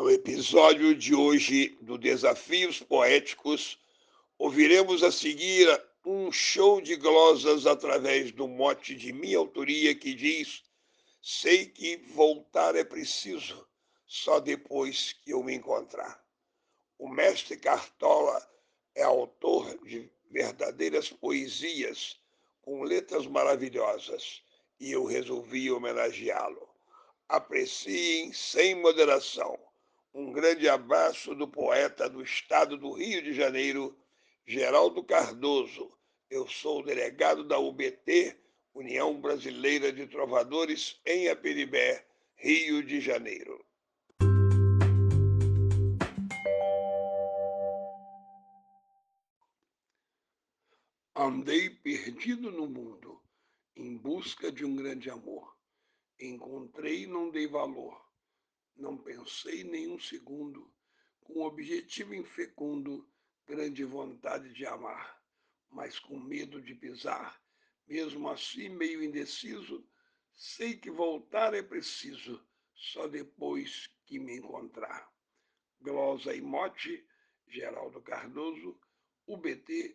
No episódio de hoje do Desafios Poéticos, ouviremos a seguir um show de glosas através do mote de minha autoria que diz: Sei que voltar é preciso, só depois que eu me encontrar. O mestre Cartola é autor de verdadeiras poesias com letras maravilhosas e eu resolvi homenageá-lo. Apreciem sem moderação um grande abraço do poeta do estado do Rio de Janeiro, Geraldo Cardoso. Eu sou o delegado da UBT, União Brasileira de Trovadores, em Aperibé, Rio de Janeiro. Andei perdido no mundo, em busca de um grande amor. Encontrei e não dei valor não pensei nem um segundo, com objetivo infecundo, grande vontade de amar, mas com medo de pisar, mesmo assim meio indeciso, sei que voltar é preciso, só depois que me encontrar. Glosa e Mote, Geraldo Cardoso, UBT,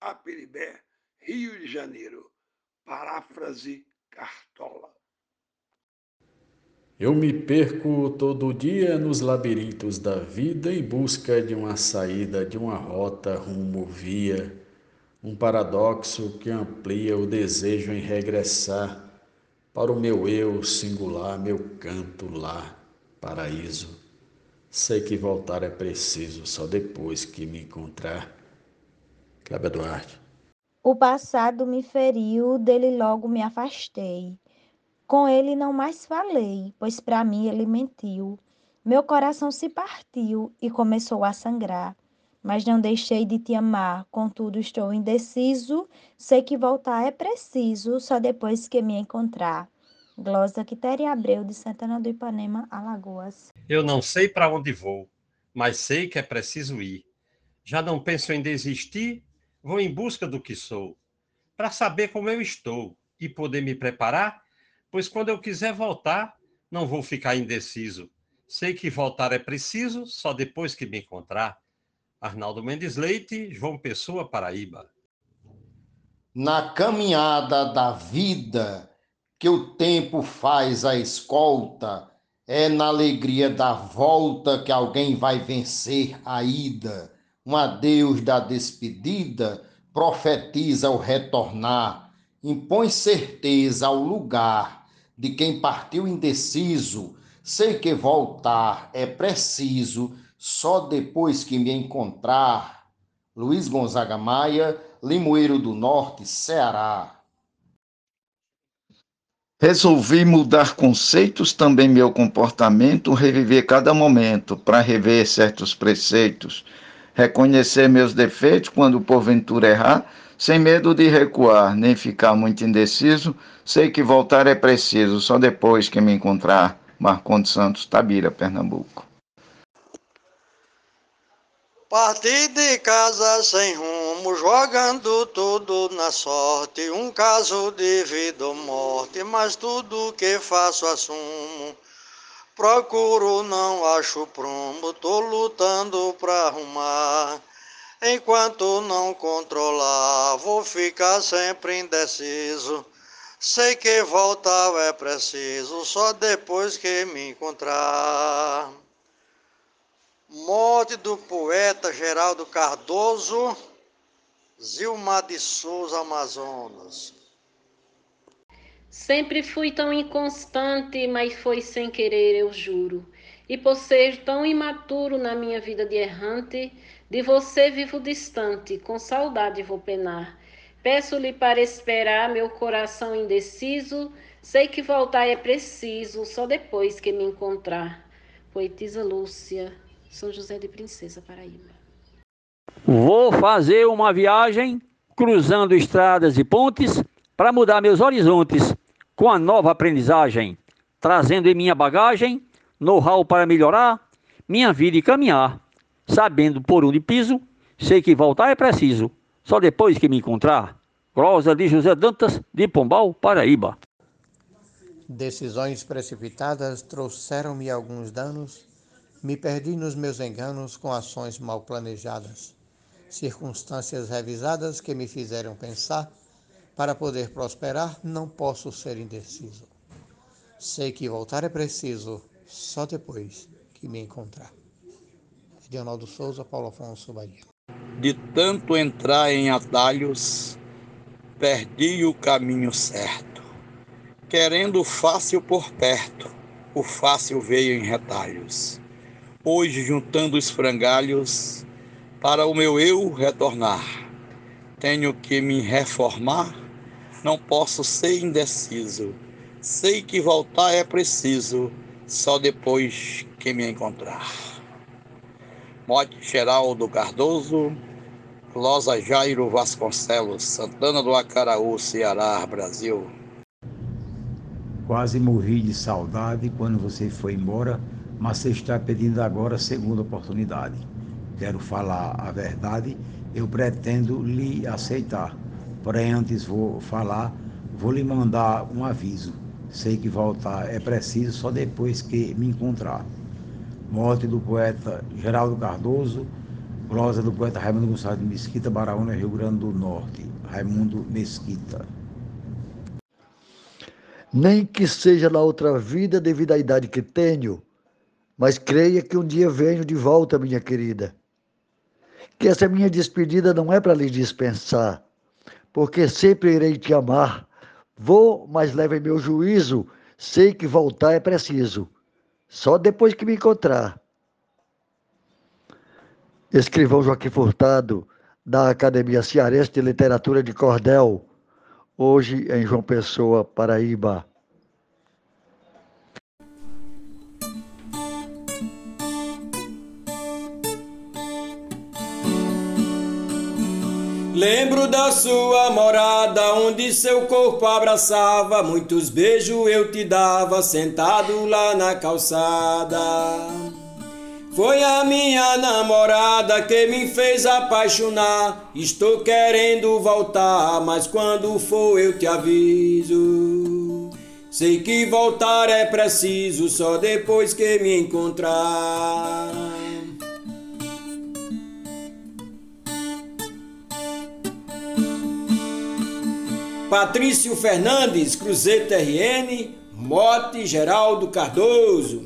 Aperibé, Rio de Janeiro. Paráfrase Cartola. Eu me perco todo dia nos labirintos da vida em busca de uma saída, de uma rota rumo via, um paradoxo que amplia o desejo em regressar para o meu eu singular, meu canto lá, paraíso. Sei que voltar é preciso só depois que me encontrar. Cláudia Duarte. O passado me feriu, dele logo me afastei. Com ele não mais falei, pois para mim ele mentiu. Meu coração se partiu e começou a sangrar. Mas não deixei de te amar, contudo estou indeciso. Sei que voltar é preciso, só depois que me encontrar. Glosa Quitéria Abreu, de Santana do Ipanema, Alagoas. Eu não sei para onde vou, mas sei que é preciso ir. Já não penso em desistir, vou em busca do que sou, para saber como eu estou e poder me preparar pois quando eu quiser voltar, não vou ficar indeciso. Sei que voltar é preciso, só depois que me encontrar. Arnaldo Mendes Leite, João Pessoa, Paraíba. Na caminhada da vida, que o tempo faz a escolta, é na alegria da volta que alguém vai vencer a ida. Um adeus da despedida profetiza o retornar, impõe certeza ao lugar de quem partiu indeciso, sei que voltar é preciso, só depois que me encontrar. Luiz Gonzaga Maia, Limoeiro do Norte, Ceará. Resolvi mudar conceitos, também meu comportamento, reviver cada momento para rever certos preceitos, reconhecer meus defeitos quando porventura errar sem medo de recuar, nem ficar muito indeciso, sei que voltar é preciso, só depois que me encontrar. Marcondes Santos, Tabira, Pernambuco. Parti de casa sem rumo, jogando tudo na sorte. Um caso de vida ou morte, mas tudo que faço assumo. Procuro, não acho prumo, tô lutando pra arrumar. Enquanto não controlar, vou ficar sempre indeciso. Sei que voltar é preciso, só depois que me encontrar. Morte do poeta Geraldo Cardoso, Zilmar de Souza, Amazonas. Sempre fui tão inconstante, mas foi sem querer, eu juro. E por ser tão imaturo na minha vida de errante, de você vivo distante, com saudade vou penar. Peço-lhe para esperar meu coração indeciso, sei que voltar é preciso, só depois que me encontrar. Poetisa Lúcia, São José de Princesa, Paraíba. Vou fazer uma viagem cruzando estradas e pontes para mudar meus horizontes com a nova aprendizagem, trazendo em minha bagagem know-how para melhorar minha vida e caminhar sabendo por onde piso, sei que voltar é preciso, só depois que me encontrar. Glosa de José Dantas, de Pombal, Paraíba. Decisões precipitadas trouxeram-me alguns danos, Me perdi nos meus enganos com ações mal planejadas, circunstâncias revisadas que me fizeram pensar. Para poder prosperar, não posso ser indeciso. Sei que voltar é preciso, só depois que me encontrar. Edionaldo Souza, Paulo Afonso Bahia. De tanto entrar em atalhos, perdi o caminho certo. Querendo fácil por perto, o fácil veio em retalhos. Hoje, juntando os frangalhos, para o meu eu retornar, tenho que me reformar, não posso ser indeciso. Sei que voltar é preciso, só depois que me encontrar. Mote Geraldo Cardoso, Losa Jairo Vasconcelos, Santana do Acaraú, Ceará, Brasil. Quase morri de saudade quando você foi embora, mas você está pedindo agora a segunda oportunidade. Quero falar a verdade, eu pretendo lhe aceitar. Porém, antes vou falar, vou lhe mandar um aviso. Sei que voltar é preciso só depois que me encontrar. Morte do poeta Geraldo Cardoso, prosa do poeta Raimundo Gonçalves de Mesquita, Baraúna, Rio Grande do Norte. Raimundo Mesquita. Nem que seja na outra vida devido à idade que tenho, mas creia que um dia venho de volta, minha querida. Que essa minha despedida não é para lhe dispensar, porque sempre irei te amar. Vou, mas leve meu juízo, sei que voltar é preciso, só depois que me encontrar. Escrivão Joaquim Furtado, da Academia Cearense de Literatura de Cordel, hoje em João Pessoa, Paraíba. Lembro da sua morada, onde seu corpo abraçava, muitos beijos eu te dava, sentado lá na calçada. Foi a minha namorada que me fez apaixonar. Estou querendo voltar, mas quando for eu te aviso. Sei que voltar é preciso, só depois que me encontrar. Patrício Fernandes, Cruzeiro TRN, Mote Geraldo Cardoso.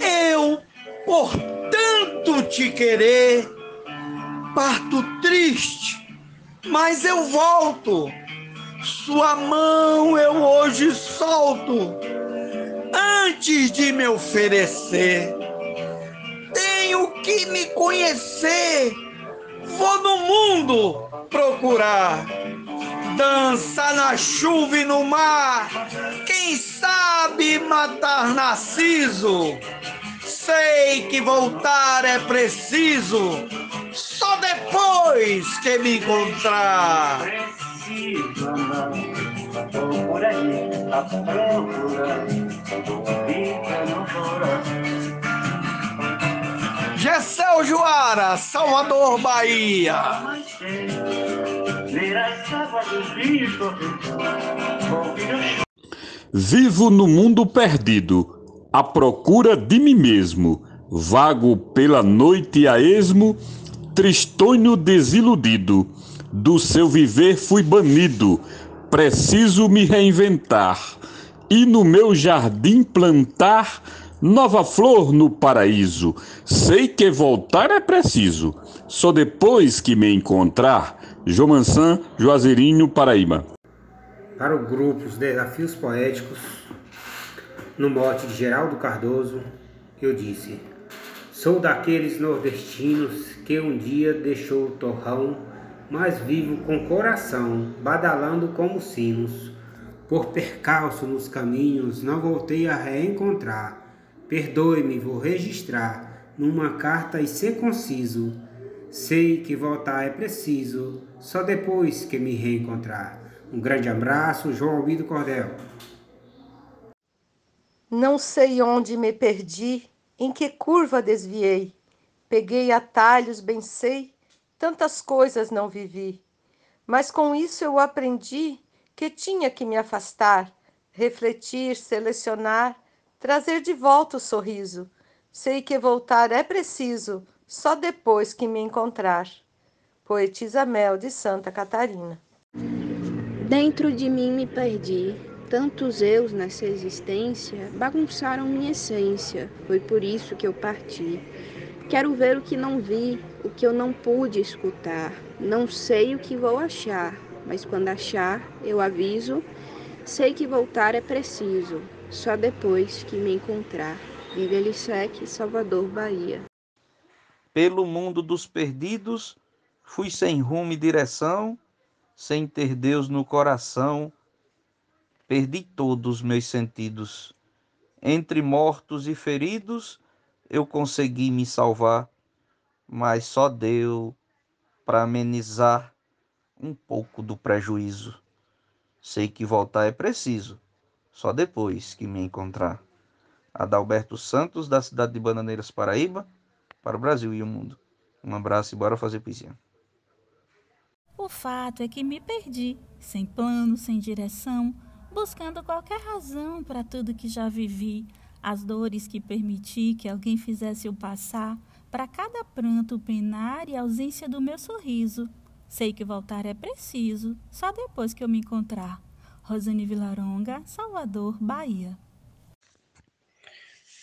Eu, por tanto te querer, parto triste, mas eu volto. Sua mão eu hoje solto antes de me oferecer. Tenho que me conhecer. Vou no mundo procurar. Dança na chuva e no mar. Quem sabe matar Narciso? Sei que voltar é preciso. Só depois que me encontrar. Preciso não, por aí a procura. Gessel Juara, Salvador, Bahia. Vivo no mundo perdido, à procura de mim mesmo. Vago pela noite a esmo, tristonho desiludido. Do seu viver fui banido, preciso me reinventar e no meu jardim plantar nova flor no paraíso. Sei que voltar é preciso, só depois que me encontrar. Jomansan, Juazeirinho, Paraíba. Para o grupo Os Desafios Poéticos, no mote de Geraldo Cardoso, eu disse: Sou daqueles nordestinos que um dia deixou o torrão, mas vivo com coração, badalando como sinos por percalço nos caminhos, não voltei a reencontrar. Perdoe-me, vou registrar numa carta e ser conciso. Sei que voltar é preciso, só depois que me reencontrar. Um grande abraço, João Albido Cordel. Não sei onde me perdi, em que curva desviei. Peguei atalhos, bem sei, tantas coisas não vivi. Mas com isso eu aprendi que tinha que me afastar, refletir, selecionar, trazer de volta o sorriso. Sei que voltar é preciso, só depois que me encontrar. Poetisa Mel de Santa Catarina. Dentro de mim me perdi. Tantos eus nessa existência bagunçaram minha essência. Foi por isso que eu parti. Quero ver o que não vi, o que eu não pude escutar. Não sei o que vou achar, mas quando achar, eu aviso. Sei que voltar é preciso, só depois que me encontrar. Vive Elisec, Salvador, Bahia. Pelo mundo dos perdidos, fui sem rumo e direção, sem ter Deus no coração, perdi todos os meus sentidos. Entre mortos e feridos, eu consegui me salvar, mas só deu para amenizar um pouco do prejuízo. Sei que voltar é preciso, só depois que me encontrar. Adalberto Santos, da cidade de Bananeiras, Paraíba, para o Brasil e o mundo. Um abraço e bora fazer poesia. O fato é que me perdi, sem plano, sem direção, buscando qualquer razão para tudo que já vivi as dores que permiti que alguém fizesse eu passar, para cada pranto, penar e ausência do meu sorriso. Sei que voltar é preciso, só depois que eu me encontrar. Rosane Vilaronga, Salvador, Bahia.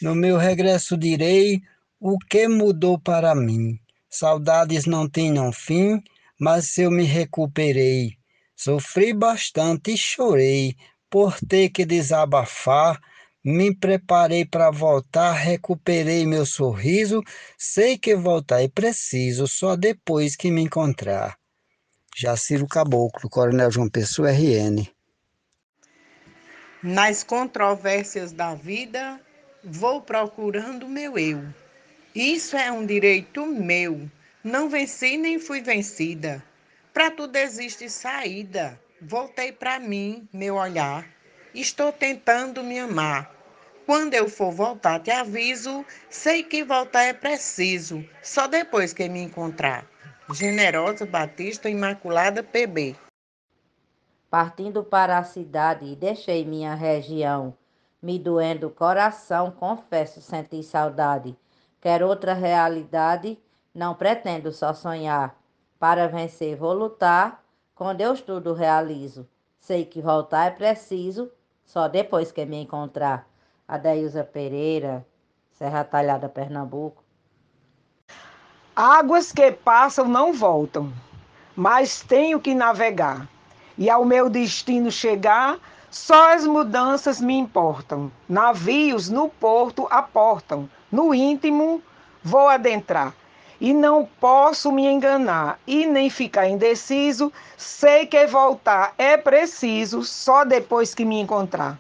No meu regresso direi o que mudou para mim. Saudades não tinham fim, mas eu me recuperei. Sofri bastante e chorei por ter que desabafar me preparei para voltar, recuperei meu sorriso. Sei que voltar é preciso, só depois que me encontrar. Jaciro Caboclo, Coronel João Pessoa, RN. Nas controvérsias da vida, vou procurando meu eu. Isso é um direito meu. Não venci nem fui vencida. Para tudo existe saída. Voltei para mim, meu olhar. Estou tentando me amar. Quando eu for voltar, te aviso. Sei que voltar é preciso, só depois que me encontrar. Generosa Batista Imaculada PB. Partindo para a cidade, deixei minha região. Me doendo o coração, confesso sentir saudade. Quero outra realidade, não pretendo só sonhar. Para vencer, vou lutar, com Deus tudo realizo. Sei que voltar é preciso, só depois que me encontrar. Adailza Pereira, Serra Talhada, Pernambuco. Águas que passam não voltam, mas tenho que navegar. E ao meu destino chegar, só as mudanças me importam. Navios no porto aportam, no íntimo vou adentrar. E não posso me enganar e nem ficar indeciso. Sei que voltar é preciso só depois que me encontrar.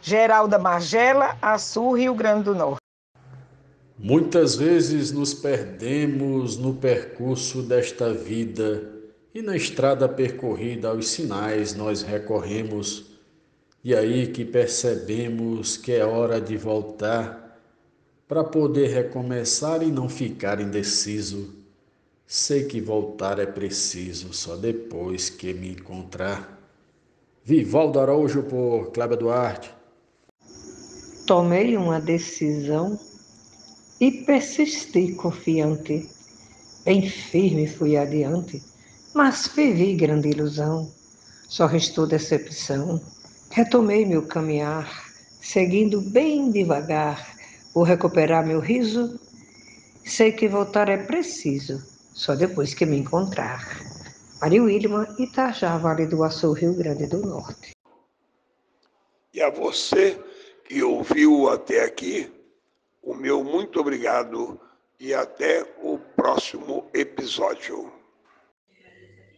Geralda Margela, Açu, Rio Grande do Norte. Muitas vezes nos perdemos no percurso desta vida e na estrada percorrida aos sinais nós recorremos, e aí que percebemos que é hora de voltar para poder recomeçar e não ficar indeciso. Sei que voltar é preciso só depois que me encontrar. Vivaldo Araújo por Cláudia Duarte tomei uma decisão e persisti confiante. Bem firme fui adiante, mas vivi grande ilusão. Só restou decepção. Retomei meu caminhar, seguindo bem devagar. Vou recuperar meu riso. Sei que voltar é preciso, só depois que me encontrar. Maria Wilma, Itajá, Vale do Açu, Rio Grande do Norte. E a você que ouviu até aqui, o meu muito obrigado e até o próximo episódio.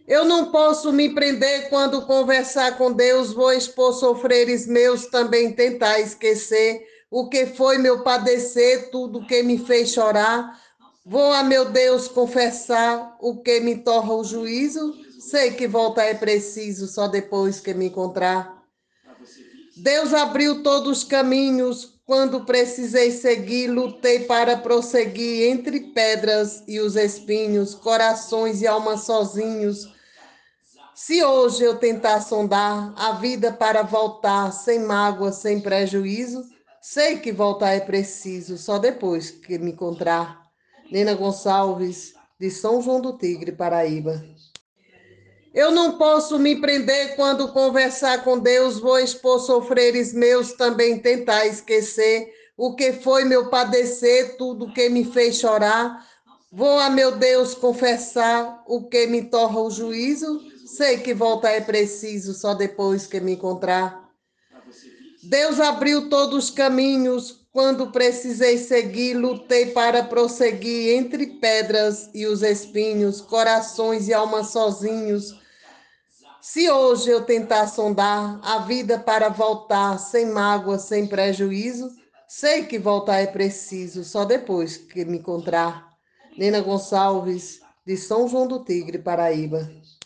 Eu não posso me prender quando conversar com Deus, vou expor sofreres meus, também tentar esquecer o que foi meu padecer, tudo que me fez chorar. Vou a meu Deus confessar o que me torra o juízo. Sei que voltar é preciso, só depois que me encontrar. Deus abriu todos os caminhos quando precisei seguir, lutei para prosseguir entre pedras e os espinhos, corações e almas sozinhos. Se hoje eu tentar sondar a vida para voltar sem mágoa, sem prejuízo, sei que voltar é preciso, só depois que me encontrar. Nena Gonçalves, de São João do Tigre, Paraíba. Eu não posso me prender quando conversar com Deus, vou expor sofreres meus, também tentar esquecer o que foi meu padecer, tudo que me fez chorar. Vou a meu Deus confessar o que me torra o juízo, sei que voltar é preciso, só depois que me encontrar. Deus abriu todos os caminhos, quando precisei seguir, lutei para prosseguir entre pedras e os espinhos, corações e almas sozinhos. Se hoje eu tentar sondar a vida para voltar sem mágoa, sem prejuízo, sei que voltar é preciso, só depois que me encontrar. Nena Gonçalves, de São João do Tigre, Paraíba.